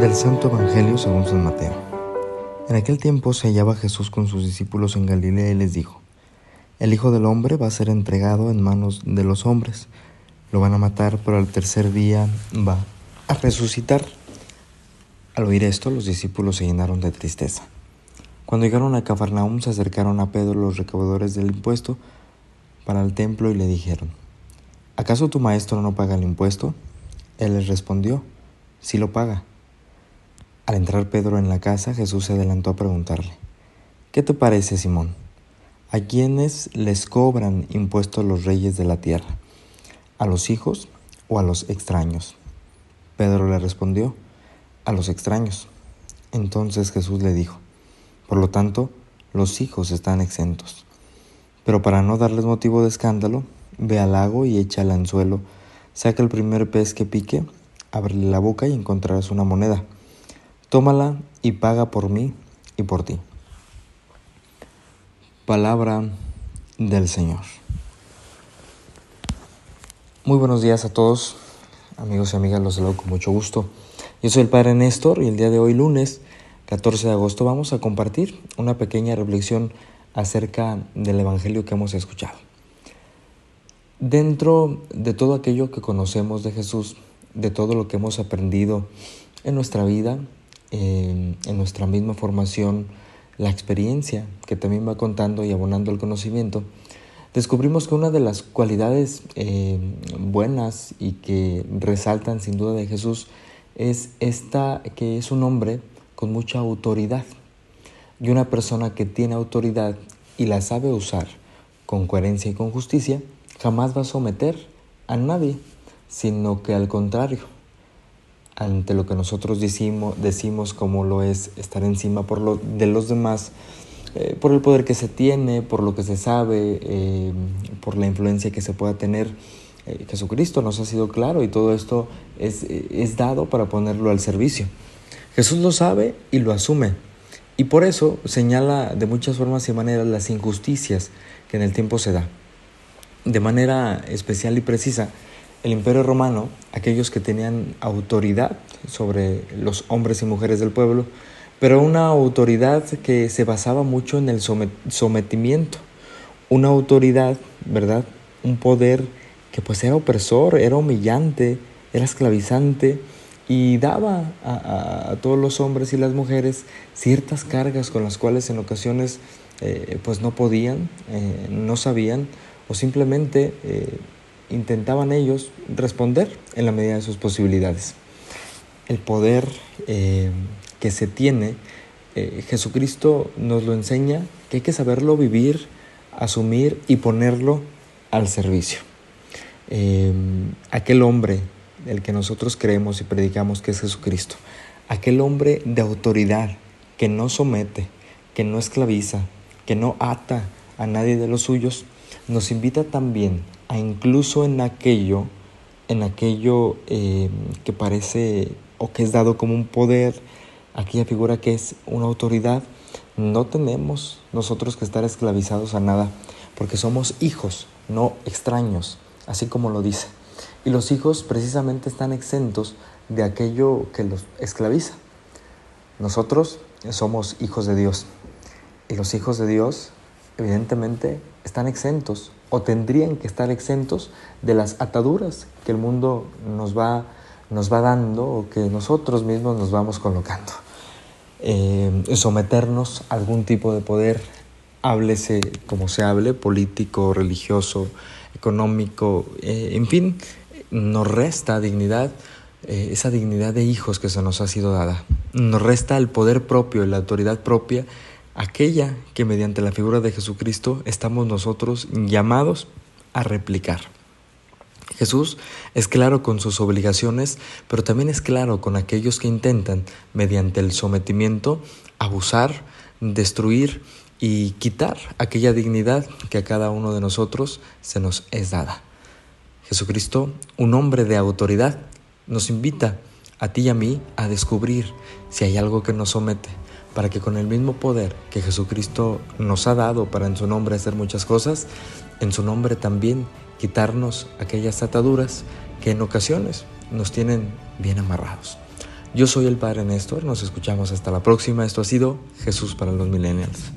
Del Santo Evangelio según San Mateo. En aquel tiempo se hallaba Jesús con sus discípulos en Galilea y les dijo, El Hijo del Hombre va a ser entregado en manos de los hombres, lo van a matar, pero al tercer día va a resucitar. Al oír esto, los discípulos se llenaron de tristeza. Cuando llegaron a Cafarnaum se acercaron a Pedro los recaudadores del impuesto para el templo y le dijeron, ¿acaso tu maestro no paga el impuesto? Él les respondió, sí lo paga. Al entrar Pedro en la casa, Jesús se adelantó a preguntarle, ¿qué te parece, Simón? ¿A quiénes les cobran impuestos los reyes de la tierra? ¿A los hijos o a los extraños? Pedro le respondió, a los extraños. Entonces Jesús le dijo, por lo tanto, los hijos están exentos. Pero para no darles motivo de escándalo, ve al lago y echa el anzuelo, saca el primer pez que pique, ábrele la boca y encontrarás una moneda Tómala y paga por mí y por ti. Palabra del Señor. Muy buenos días a todos, amigos y amigas, los saludo con mucho gusto. Yo soy el Padre Néstor y el día de hoy, lunes 14 de agosto, vamos a compartir una pequeña reflexión acerca del Evangelio que hemos escuchado. Dentro de todo aquello que conocemos de Jesús, de todo lo que hemos aprendido en nuestra vida, en nuestra misma formación la experiencia que también va contando y abonando el conocimiento, descubrimos que una de las cualidades eh, buenas y que resaltan sin duda de Jesús es esta que es un hombre con mucha autoridad y una persona que tiene autoridad y la sabe usar con coherencia y con justicia, jamás va a someter a nadie, sino que al contrario, ante lo que nosotros decimos, decimos como lo es estar encima por lo, de los demás, eh, por el poder que se tiene, por lo que se sabe, eh, por la influencia que se pueda tener. Eh, Jesucristo nos ha sido claro y todo esto es, es dado para ponerlo al servicio. Jesús lo sabe y lo asume. Y por eso señala de muchas formas y maneras las injusticias que en el tiempo se da. De manera especial y precisa, el imperio romano, aquellos que tenían autoridad sobre los hombres y mujeres del pueblo, pero una autoridad que se basaba mucho en el sometimiento, una autoridad, ¿verdad? Un poder que pues era opresor, era humillante, era esclavizante y daba a, todos los hombres y las mujeres ciertas cargas con las cuales en ocasiones eh, pues no podían, eh, no sabían o simplemente eh, intentaban ellos responder en la medida de sus posibilidades. El poder eh, que se tiene, eh, Jesucristo nos lo enseña que hay que saberlo vivir, asumir y ponerlo al servicio. Aquel hombre del que nosotros creemos y predicamos que es Jesucristo, aquel hombre de autoridad que no somete, que no esclaviza, que no ata a nadie de los suyos, nos invita también a incluso en aquello, en aquello eh, que parece o que es dado como un poder, aquella figura que es una autoridad, no tenemos nosotros que estar esclavizados a nada, porque somos hijos, no extraños, así como lo dice. Y los hijos precisamente están exentos de aquello que los esclaviza. Nosotros somos hijos de Dios. Y los hijos de Dios, evidentemente, están exentos o tendrían que estar exentos de las ataduras que el mundo nos va, nos va dando o que nosotros mismos nos vamos colocando. Eh, someternos a algún tipo de poder, háblese como se hable, político, religioso, económico, eh, en fin, nos resta dignidad, eh, esa dignidad de hijos que se nos ha sido dada. Nos resta el poder propio, la autoridad propia aquella que mediante la figura de Jesucristo estamos nosotros llamados a replicar. Jesús es claro con sus obligaciones, pero también es claro con aquellos que intentan, mediante el sometimiento, abusar, destruir y quitar aquella dignidad que a cada uno de nosotros se nos es dada. Jesucristo, un hombre de autoridad, nos invita a ti y a mí a descubrir si hay algo que nos somete, para que con el mismo poder que Jesucristo nos ha dado para en su nombre hacer muchas cosas, en su nombre también quitarnos aquellas ataduras que en ocasiones nos tienen bien amarrados. Yo soy el Padre Néstor, nos escuchamos hasta la próxima. Esto ha sido Jesús para los Millennials.